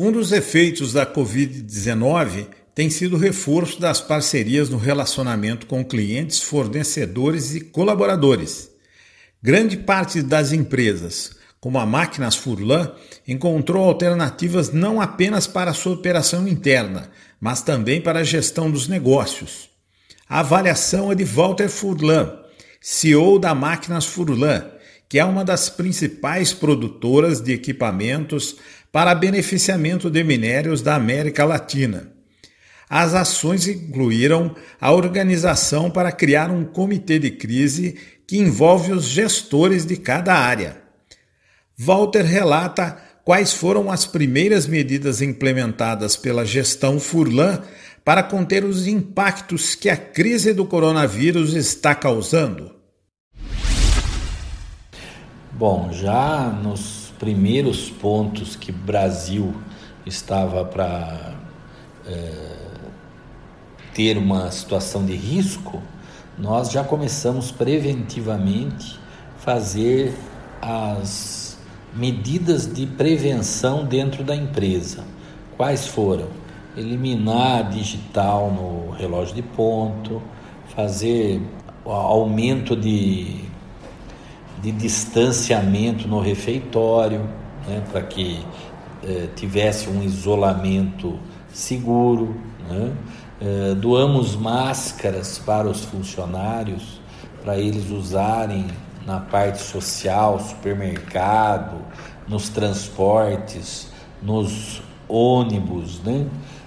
Um dos efeitos da Covid-19 tem sido o reforço das parcerias no relacionamento com clientes, fornecedores e colaboradores. Grande parte das empresas, como a Máquinas Furlan, encontrou alternativas não apenas para sua operação interna, mas também para a gestão dos negócios. A avaliação é de Walter Furlan, CEO da Máquinas Furlan, que é uma das principais produtoras de equipamentos para beneficiamento de minérios da América Latina. As ações incluíram a organização para criar um comitê de crise que envolve os gestores de cada área. Walter relata quais foram as primeiras medidas implementadas pela gestão Furlan para conter os impactos que a crise do coronavírus está causando. Bom, já nos primeiros pontos que o Brasil estava para é, ter uma situação de risco, nós já começamos preventivamente fazer as medidas de prevenção dentro da empresa. Quais foram? Eliminar digital no relógio de ponto, fazer aumento de de distanciamento no refeitório, né, para que eh, tivesse um isolamento seguro. Né? Eh, doamos máscaras para os funcionários, para eles usarem na parte social, supermercado, nos transportes, nos ônibus, né?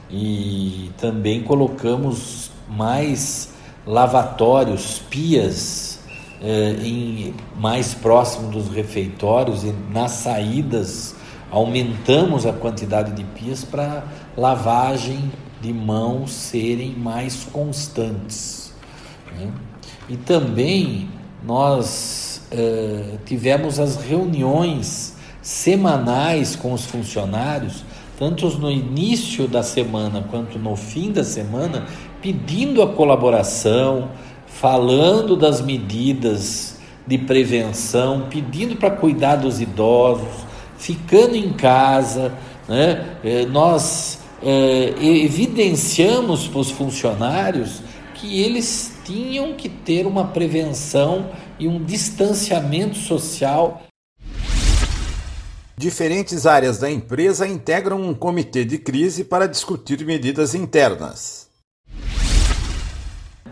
E também colocamos mais lavatórios, pias eh, em, mais próximo dos refeitórios e nas saídas aumentamos a quantidade de pias para lavagem de mãos serem mais constantes. Né? E também nós eh, tivemos as reuniões semanais com os funcionários, tanto no início da semana quanto no fim da semana, pedindo a colaboração, falando das medidas de prevenção, pedindo para cuidar dos idosos, ficando em casa. Né? É, nós é, evidenciamos para os funcionários que eles tinham que ter uma prevenção e um distanciamento social. Diferentes áreas da empresa integram um comitê de crise para discutir medidas internas.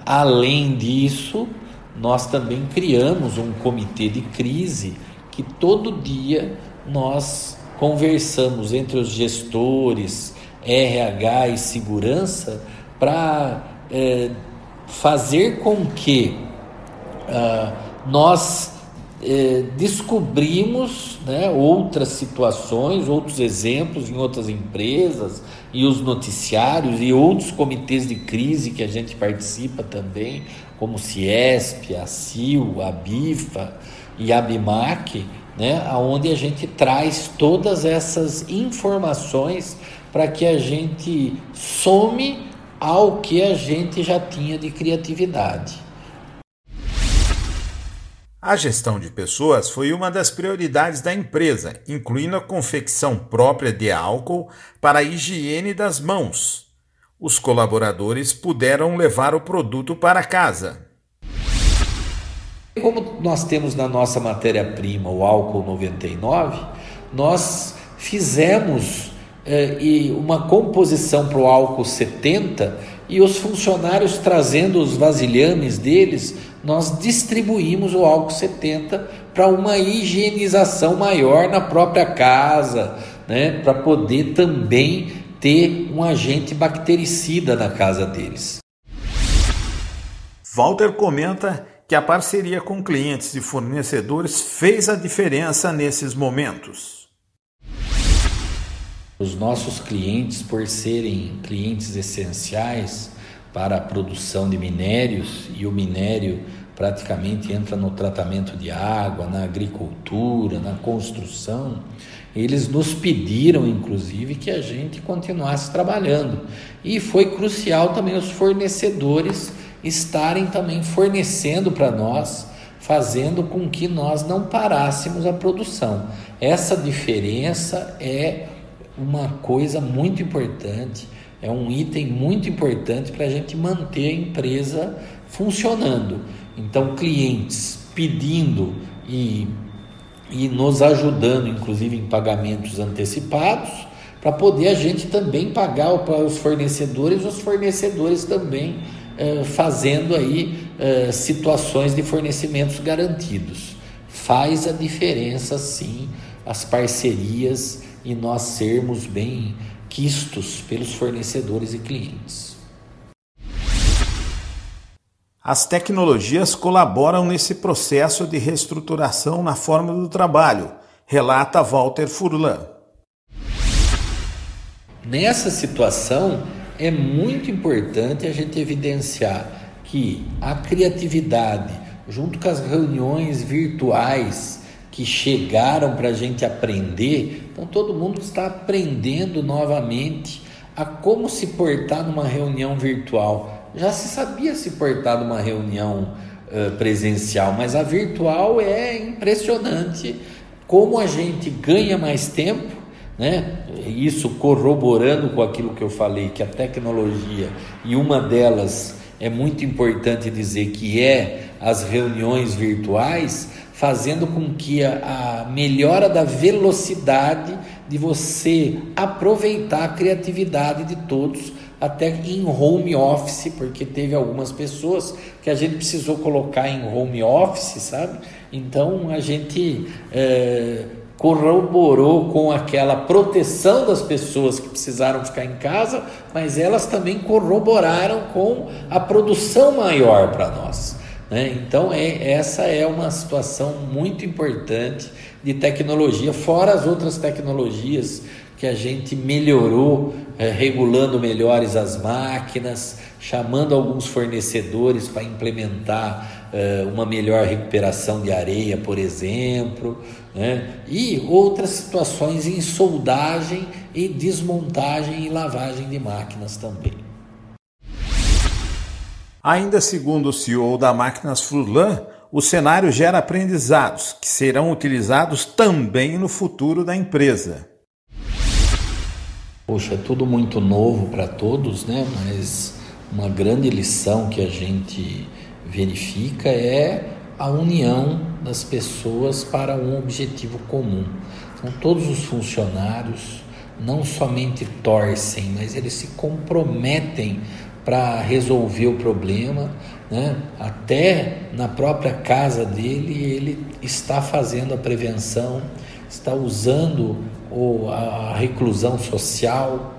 Além disso, nós também criamos um comitê de crise que todo dia nós conversamos entre os gestores, RH e segurança para é, fazer com que uh, nós é, descobrimos né, outras situações, outros exemplos em outras empresas e os noticiários e outros comitês de crise que a gente participa também, como o Ciesp, a CIL, a BIFA e a BIMAC, né, onde a gente traz todas essas informações para que a gente some ao que a gente já tinha de criatividade. A gestão de pessoas foi uma das prioridades da empresa, incluindo a confecção própria de álcool para a higiene das mãos. Os colaboradores puderam levar o produto para casa. Como nós temos na nossa matéria-prima o álcool 99, nós fizemos eh, uma composição para o álcool 70 e os funcionários trazendo os vasilhames deles nós distribuímos o álcool 70 para uma higienização maior na própria casa, né, para poder também ter um agente bactericida na casa deles. Walter comenta que a parceria com clientes e fornecedores fez a diferença nesses momentos. Os nossos clientes, por serem clientes essenciais, para a produção de minérios e o minério praticamente entra no tratamento de água, na agricultura, na construção. Eles nos pediram, inclusive, que a gente continuasse trabalhando. E foi crucial também os fornecedores estarem também fornecendo para nós, fazendo com que nós não parássemos a produção. Essa diferença é uma coisa muito importante, é um item muito importante para a gente manter a empresa funcionando. Então, clientes pedindo e, e nos ajudando, inclusive em pagamentos antecipados, para poder a gente também pagar para os fornecedores, os fornecedores também eh, fazendo aí eh, situações de fornecimentos garantidos. Faz a diferença sim as parcerias e nós sermos bem quistos pelos fornecedores e clientes. As tecnologias colaboram nesse processo de reestruturação na forma do trabalho, relata Walter Furlan. Nessa situação, é muito importante a gente evidenciar que a criatividade, junto com as reuniões virtuais que chegaram para a gente aprender, então todo mundo está aprendendo novamente a como se portar numa reunião virtual. Já se sabia se portar numa reunião uh, presencial, mas a virtual é impressionante como a gente ganha mais tempo né? Isso corroborando com aquilo que eu falei, que a tecnologia, e uma delas é muito importante dizer que é as reuniões virtuais, fazendo com que a, a melhora da velocidade de você aproveitar a criatividade de todos até em home office, porque teve algumas pessoas que a gente precisou colocar em home office, sabe? Então a gente é, corroborou com aquela proteção das pessoas que precisaram ficar em casa, mas elas também corroboraram com a produção maior para nós. Né? Então, é, essa é uma situação muito importante de tecnologia, fora as outras tecnologias que a gente melhorou, é, regulando melhores as máquinas, chamando alguns fornecedores para implementar é, uma melhor recuperação de areia, por exemplo, né? e outras situações em soldagem e desmontagem e lavagem de máquinas também. Ainda segundo o CEO da Máquinas Furlan, o cenário gera aprendizados que serão utilizados também no futuro da empresa. Poxa, é tudo muito novo para todos, né? Mas uma grande lição que a gente verifica é a união das pessoas para um objetivo comum. Então, todos os funcionários não somente torcem, mas eles se comprometem para resolver o problema, né? até na própria casa dele, ele está fazendo a prevenção, está usando o, a reclusão social,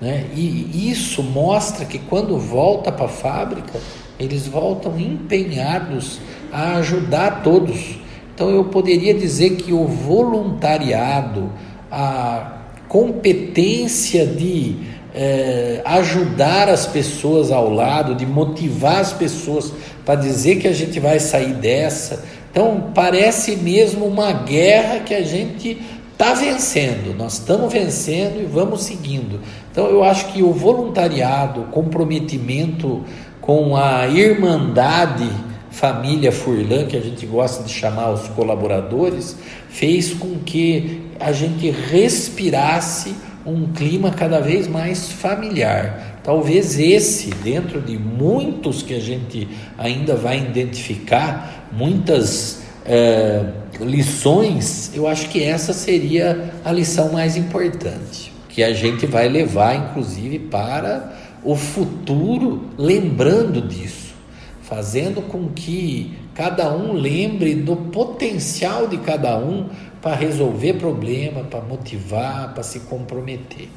né? e isso mostra que quando volta para a fábrica, eles voltam empenhados a ajudar todos. Então eu poderia dizer que o voluntariado, a competência de eh, ajudar as pessoas ao lado, de motivar as pessoas para dizer que a gente vai sair dessa. Então parece mesmo uma guerra que a gente está vencendo, nós estamos vencendo e vamos seguindo. Então eu acho que o voluntariado, o comprometimento com a irmandade família Furlan, que a gente gosta de chamar os colaboradores, fez com que a gente respirasse um clima cada vez mais familiar. Talvez esse, dentro de muitos que a gente ainda vai identificar, muitas é, lições, eu acho que essa seria a lição mais importante, que a gente vai levar, inclusive, para o futuro, lembrando disso, fazendo com que cada um lembre do potencial de cada um para resolver problema, para motivar, para se comprometer.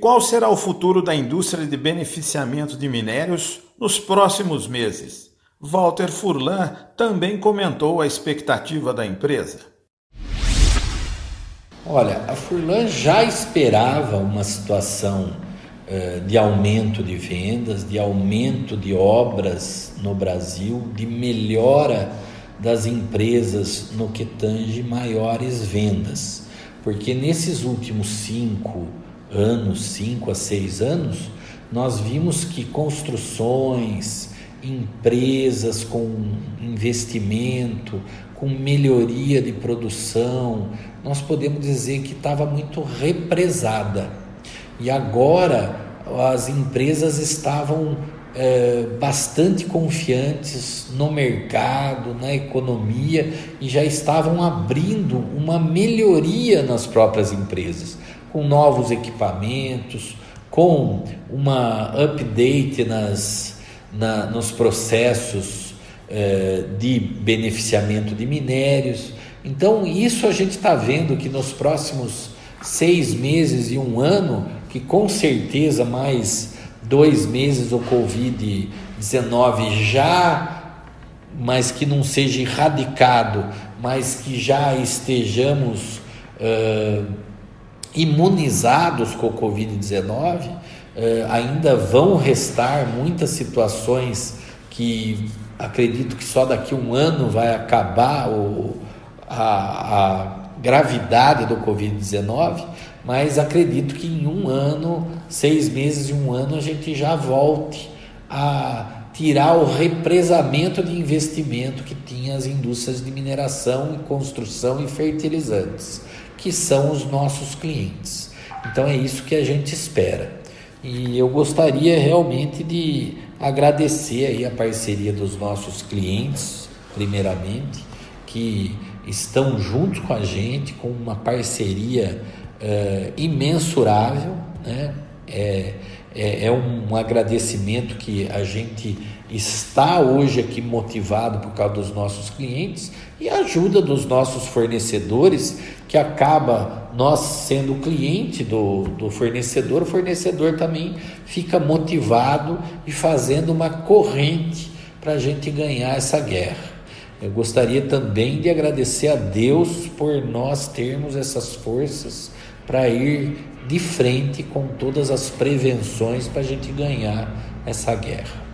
Qual será o futuro da indústria de beneficiamento de minérios nos próximos meses? Walter Furlan também comentou a expectativa da empresa. Olha, a Furlan já esperava uma situação de aumento de vendas, de aumento de obras no Brasil, de melhora das empresas no que tange maiores vendas. Porque nesses últimos cinco anos, cinco a seis anos, nós vimos que construções empresas com investimento, com melhoria de produção, nós podemos dizer que estava muito represada. E agora as empresas estavam é, bastante confiantes no mercado, na economia e já estavam abrindo uma melhoria nas próprias empresas, com novos equipamentos, com uma update nas, na, nos processos é, de beneficiamento de minérios. Então, isso a gente está vendo que nos próximos seis meses e um ano, que com certeza mais dois meses o Covid-19 já, mas que não seja erradicado, mas que já estejamos uh, imunizados com o Covid-19, uh, ainda vão restar muitas situações que acredito que só daqui um ano vai acabar o, a, a gravidade do Covid-19, mas acredito que em um ano, seis meses e um ano, a gente já volte a tirar o represamento de investimento que tinha as indústrias de mineração e construção e fertilizantes, que são os nossos clientes. Então é isso que a gente espera. E eu gostaria realmente de agradecer aí a parceria dos nossos clientes, primeiramente, que estão juntos com a gente, com uma parceria é, imensurável, né? É, é, é, um agradecimento que a gente está hoje aqui motivado por causa dos nossos clientes e ajuda dos nossos fornecedores, que acaba nós sendo cliente do, do fornecedor, o fornecedor também fica motivado e fazendo uma corrente para a gente ganhar essa guerra. Eu gostaria também de agradecer a Deus por nós termos essas forças para ir de frente com todas as prevenções para a gente ganhar essa guerra.